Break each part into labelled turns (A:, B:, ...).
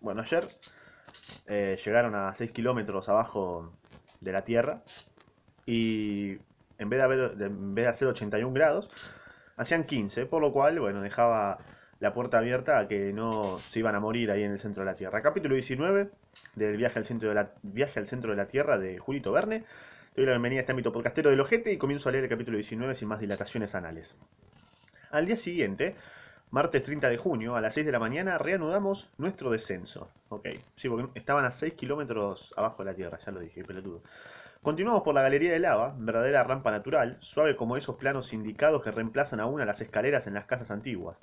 A: Bueno, ayer eh, llegaron a 6 kilómetros abajo de la Tierra y en vez, de haber, de- en vez de hacer 81 grados, hacían 15, por lo cual, bueno, dejaba la puerta abierta a que no se iban a morir ahí en el centro de la Tierra. Capítulo 19 del viaje al centro de la, viaje al centro de la Tierra de Julito Verne. Te doy la bienvenida a este ámbito podcastero del Ojete y comienzo a leer el capítulo 19 sin más dilataciones anales. Al día siguiente, martes 30 de junio, a las 6 de la mañana, reanudamos nuestro descenso. Ok, sí, porque estaban a 6 kilómetros abajo de la Tierra, ya lo dije, pelotudo. Continuamos por la galería de lava, verdadera rampa natural, suave como esos planos indicados que reemplazan aún a las escaleras en las casas antiguas.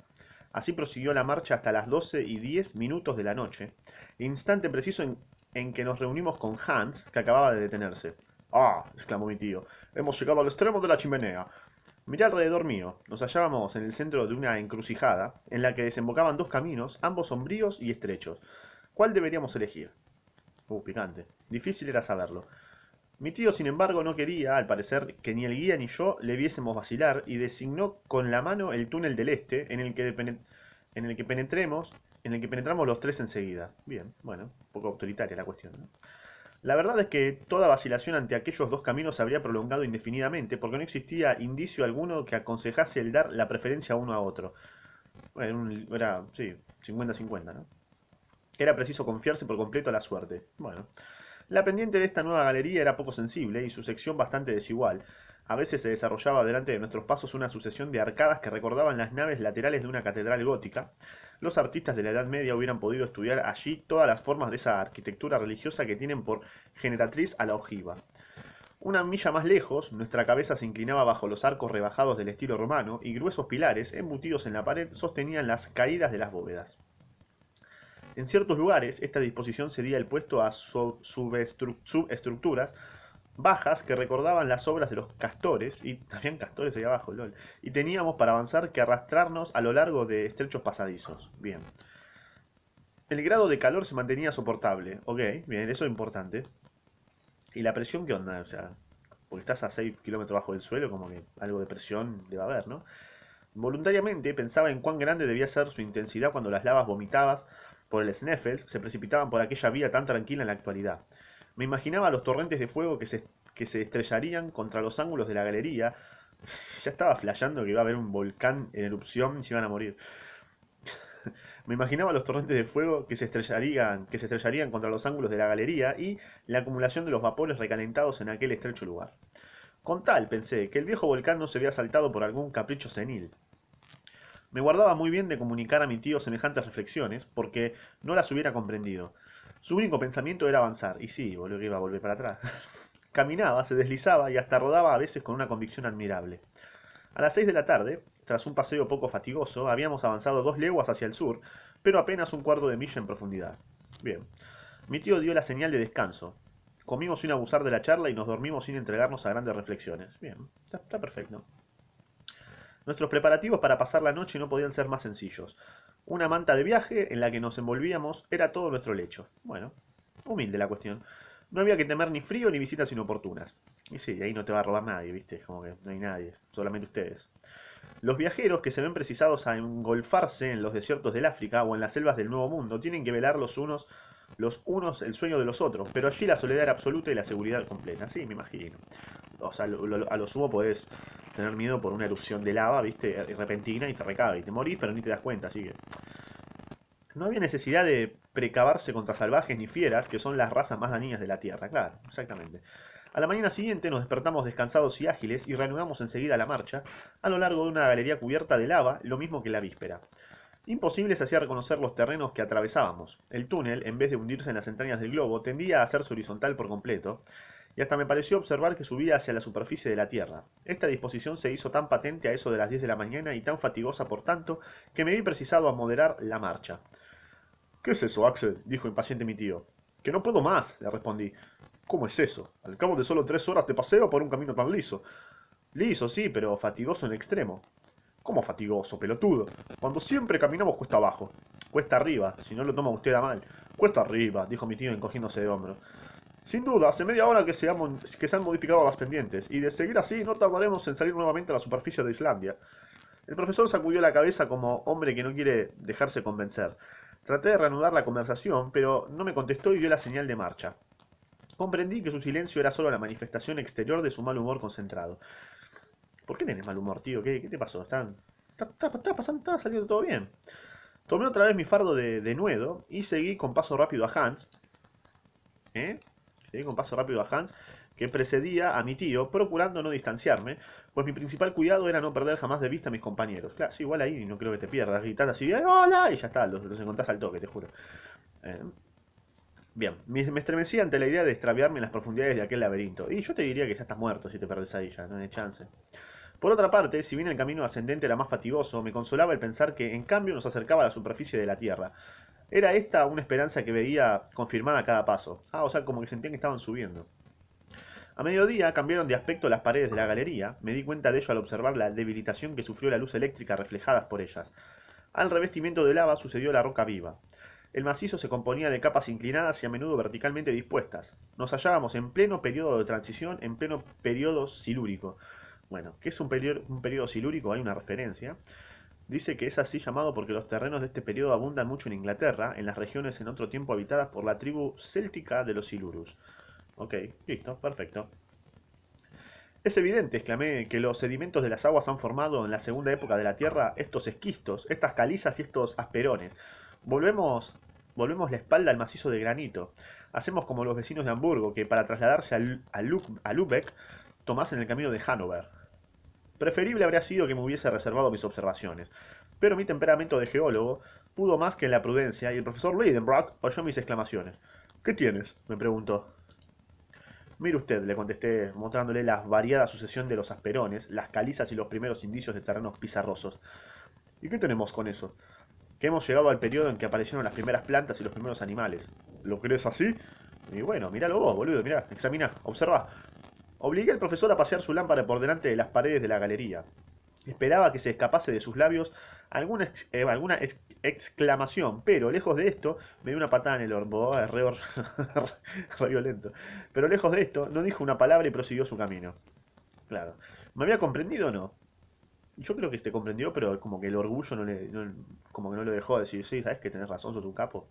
A: Así prosiguió la marcha hasta las 12 y 10 minutos de la noche, instante preciso en, en que nos reunimos con Hans, que acababa de detenerse. Ah, exclamó mi tío, hemos llegado al extremo de la chimenea. Miré alrededor mío. Nos hallábamos en el centro de una encrucijada, en la que desembocaban dos caminos, ambos sombríos y estrechos. ¿Cuál deberíamos elegir? Uh, picante. Difícil era saberlo. Mi tío, sin embargo, no quería, al parecer, que ni el guía ni yo le viésemos vacilar y designó con la mano el túnel del este en el que, en el que penetremos, en el que penetramos los tres enseguida. Bien, bueno, un poco autoritaria la cuestión, ¿no? La verdad es que toda vacilación ante aquellos dos caminos se habría prolongado indefinidamente, porque no existía indicio alguno que aconsejase el dar la preferencia a uno a otro. Era, sí, 50-50, ¿no? Era preciso confiarse por completo a la suerte. Bueno, la pendiente de esta nueva galería era poco sensible y su sección bastante desigual. A veces se desarrollaba delante de nuestros pasos una sucesión de arcadas que recordaban las naves laterales de una catedral gótica. Los artistas de la Edad Media hubieran podido estudiar allí todas las formas de esa arquitectura religiosa que tienen por generatriz a la ojiva. Una milla más lejos, nuestra cabeza se inclinaba bajo los arcos rebajados del estilo romano y gruesos pilares embutidos en la pared sostenían las caídas de las bóvedas. En ciertos lugares, esta disposición cedía el puesto a su- subestru- subestructuras bajas que recordaban las obras de los castores, y también castores ahí abajo, lol, y teníamos para avanzar que arrastrarnos a lo largo de estrechos pasadizos. Bien. El grado de calor se mantenía soportable, ok, bien, eso es importante. ¿Y la presión qué onda? O sea, porque estás a 6 kilómetros bajo del suelo, como que algo de presión debe haber, ¿no? Voluntariamente pensaba en cuán grande debía ser su intensidad cuando las lavas vomitadas por el Sneffels se precipitaban por aquella vía tan tranquila en la actualidad. Me imaginaba los torrentes de fuego que se, que se estrellarían contra los ángulos de la galería. Ya estaba flasheando que iba a haber un volcán en erupción y se iban a morir. Me imaginaba los torrentes de fuego que se estrellarían, que se estrellarían contra los ángulos de la galería y la acumulación de los vapores recalentados en aquel estrecho lugar. Con tal, pensé, que el viejo volcán no se había saltado por algún capricho senil. Me guardaba muy bien de comunicar a mi tío semejantes reflexiones, porque no las hubiera comprendido. Su único pensamiento era avanzar, y sí, boludo, que iba a volver para atrás. Caminaba, se deslizaba y hasta rodaba a veces con una convicción admirable. A las seis de la tarde, tras un paseo poco fatigoso, habíamos avanzado dos leguas hacia el sur, pero apenas un cuarto de milla en profundidad. Bien. Mi tío dio la señal de descanso. Comimos sin abusar de la charla y nos dormimos sin entregarnos a grandes reflexiones. Bien, está, está perfecto. Nuestros preparativos para pasar la noche no podían ser más sencillos. Una manta de viaje en la que nos envolvíamos era todo nuestro lecho. Bueno, humilde la cuestión. No había que temer ni frío ni visitas inoportunas. Y sí, ahí no te va a robar nadie, ¿viste? Como que no hay nadie, solamente ustedes. Los viajeros que se ven precisados a engolfarse en los desiertos del África o en las selvas del Nuevo Mundo tienen que velar los unos los unos el sueño de los otros, pero allí la soledad absoluta y la seguridad completa. Sí, me imagino. O sea, a lo sumo podés tener miedo por una erupción de lava, viste, repentina y te recaga y te morís, pero ni te das cuenta, así que. No había necesidad de precavarse contra salvajes ni fieras, que son las razas más dañinas de la Tierra, claro, exactamente. A la mañana siguiente nos despertamos descansados y ágiles y reanudamos enseguida la marcha a lo largo de una galería cubierta de lava, lo mismo que la víspera. Imposible se hacía reconocer los terrenos que atravesábamos. El túnel, en vez de hundirse en las entrañas del globo, tendía a hacerse horizontal por completo, y hasta me pareció observar que subía hacia la superficie de la Tierra. Esta disposición se hizo tan patente a eso de las 10 de la mañana y tan fatigosa por tanto, que me vi precisado a moderar la marcha. ¿Qué es eso, Axel? dijo impaciente mi tío. Que no puedo más, le respondí. ¿Cómo es eso? Al cabo de solo tres horas de paseo por un camino tan liso. Liso, sí, pero fatigoso en extremo. ¿Cómo fatigoso, pelotudo? Cuando siempre caminamos cuesta abajo. Cuesta arriba, si no lo toma usted a mal. Cuesta arriba, dijo mi tío encogiéndose de hombros. Sin duda, hace media hora que se, que se han modificado las pendientes, y de seguir así no tardaremos en salir nuevamente a la superficie de Islandia. El profesor sacudió la cabeza como hombre que no quiere dejarse convencer. Traté de reanudar la conversación, pero no me contestó y dio la señal de marcha. Comprendí que su silencio era solo la manifestación exterior de su mal humor concentrado. ¿Por qué tenés mal humor, tío? ¿Qué, qué te pasó? ¿Está, está, está, pasando, está saliendo todo bien. Tomé otra vez mi fardo de, de nuevo y seguí con paso rápido a Hans. ¿Eh? Seguí con paso rápido a Hans, que precedía a mi tío, procurando no distanciarme, pues mi principal cuidado era no perder jamás de vista a mis compañeros. Claro, sí, igual ahí no creo que te pierdas, gritas así, ¡Hola! Y ya está, los, los encontrás al toque, te juro. Eh, bien, me, me estremecía ante la idea de extraviarme en las profundidades de aquel laberinto. Y yo te diría que ya estás muerto si te perdes ahí ya, no hay chance. Por otra parte, si bien el camino ascendente era más fatigoso, me consolaba el pensar que, en cambio, nos acercaba a la superficie de la Tierra. Era esta una esperanza que veía confirmada a cada paso. Ah, o sea, como que sentían que estaban subiendo. A mediodía cambiaron de aspecto las paredes de la galería, me di cuenta de ello al observar la debilitación que sufrió la luz eléctrica reflejada por ellas. Al revestimiento de lava sucedió la roca viva. El macizo se componía de capas inclinadas y a menudo verticalmente dispuestas. Nos hallábamos en pleno periodo de transición, en pleno periodo silúrico. Bueno, ¿qué es un periodo, un periodo silúrico? Hay una referencia. Dice que es así llamado porque los terrenos de este periodo abundan mucho en Inglaterra, en las regiones en otro tiempo habitadas por la tribu céltica de los Silurus. Ok, listo, perfecto. Es evidente, exclamé, que los sedimentos de las aguas han formado en la segunda época de la Tierra estos esquistos, estas calizas y estos asperones. Volvemos, volvemos la espalda al macizo de granito. Hacemos como los vecinos de Hamburgo, que para trasladarse a, a, a Lübeck tomasen el camino de Hannover. Preferible habría sido que me hubiese reservado mis observaciones, pero mi temperamento de geólogo pudo más que la prudencia y el profesor Lidenbrock oyó mis exclamaciones. ¿Qué tienes? me preguntó. Mire usted, le contesté, mostrándole la variada sucesión de los asperones, las calizas y los primeros indicios de terrenos pizarrosos. ¿Y qué tenemos con eso? Que hemos llegado al periodo en que aparecieron las primeras plantas y los primeros animales. ¿Lo crees así? Y bueno, míralo vos, boludo, mirá, examina, observa. Obligué al profesor a pasear su lámpara por delante de las paredes de la galería. Esperaba que se escapase de sus labios alguna, ex, eh, alguna ex, exclamación, pero lejos de esto, me dio una patada en el orbo, eh, re, re, violento. Pero lejos de esto, no dijo una palabra y prosiguió su camino. Claro. ¿Me había comprendido o no? Yo creo que te comprendió, pero como que el orgullo no le, como que no lo dejó decir, sí, sabes que tenés razón, sos un capo.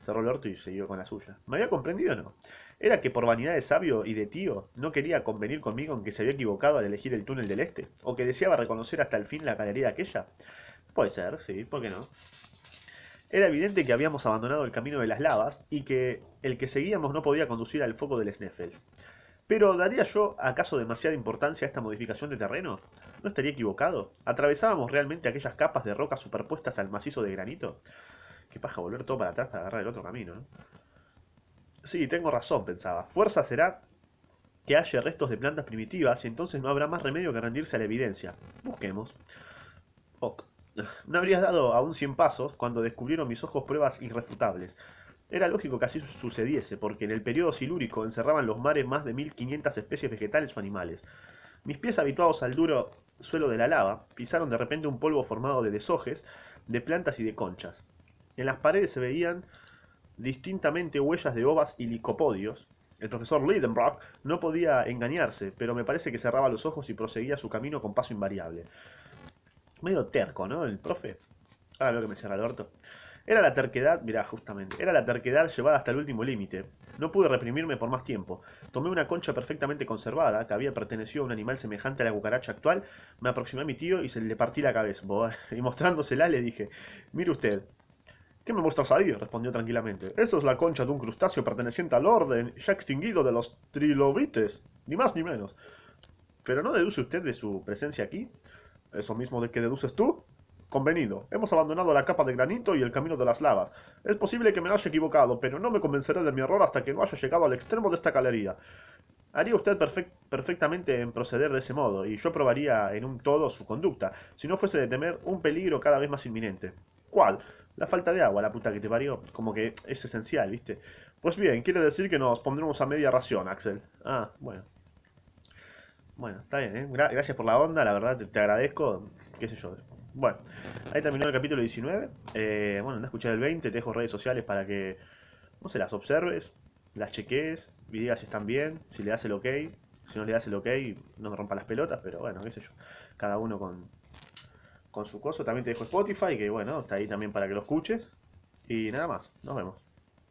A: Cerró el orto y siguió con la suya. ¿Me había comprendido o no? ¿Era que por vanidad de sabio y de tío no quería convenir conmigo en que se había equivocado al elegir el túnel del este? ¿O que deseaba reconocer hasta el fin la galería aquella? Puede ser, sí, ¿por qué no? Era evidente que habíamos abandonado el camino de las lavas y que el que seguíamos no podía conducir al foco del Sneffels. Pero ¿daría yo acaso demasiada importancia a esta modificación de terreno? ¿No estaría equivocado? ¿Atravesábamos realmente aquellas capas de roca superpuestas al macizo de granito? Qué paja volver todo para atrás para agarrar el otro camino, ¿no? Sí, tengo razón, pensaba. Fuerza será que haya restos de plantas primitivas y entonces no habrá más remedio que rendirse a la evidencia. Busquemos. Ok. No habrías dado aún cien pasos cuando descubrieron mis ojos pruebas irrefutables. Era lógico que así sucediese, porque en el periodo silúrico encerraban los mares más de 1500 especies vegetales o animales. Mis pies habituados al duro suelo de la lava pisaron de repente un polvo formado de deshojes, de plantas y de conchas. En las paredes se veían distintamente huellas de ovas y licopodios. El profesor Lidenbrock no podía engañarse, pero me parece que cerraba los ojos y proseguía su camino con paso invariable. Medio terco, ¿no? El profe. Ahora veo que me cierra el orto. Era la terquedad, mirá, justamente, era la terquedad llevada hasta el último límite. No pude reprimirme por más tiempo. Tomé una concha perfectamente conservada, que había pertenecido a un animal semejante a la cucaracha actual, me aproximé a mi tío y se le partí la cabeza. Y mostrándosela le dije, mire usted, ¿Qué me muestras ahí? respondió tranquilamente. Eso es la concha de un crustáceo perteneciente al orden ya extinguido de los trilobites, ni más ni menos. ¿Pero no deduce usted de su presencia aquí? ¿Eso mismo de que deduces tú? Convenido. Hemos abandonado la capa de granito y el camino de las lavas. Es posible que me haya equivocado, pero no me convenceré de mi error hasta que no haya llegado al extremo de esta galería. Haría usted perfect perfectamente en proceder de ese modo, y yo probaría en todo su conducta, si no fuese de temer un peligro cada vez más inminente. ¿Cuál? La falta de agua, la puta que te parió. Como que es esencial, ¿viste? Pues bien, quiere decir que nos pondremos a media ración, Axel. Ah, bueno. Bueno, está bien, ¿eh? Gra gracias por la onda, la verdad te, te, agradezco. Qué sé yo. Bueno, ahí terminó el capítulo 19. Eh, bueno, anda a escuchar el 20. Te dejo redes sociales para que, no sé, las observes, las cheques y si están bien, si le das el ok. Si no le das el ok, no me rompa las pelotas, pero bueno, qué sé yo. Cada uno con, con su coso. También te dejo Spotify, que bueno, está ahí también para que lo escuches. Y nada más, nos vemos.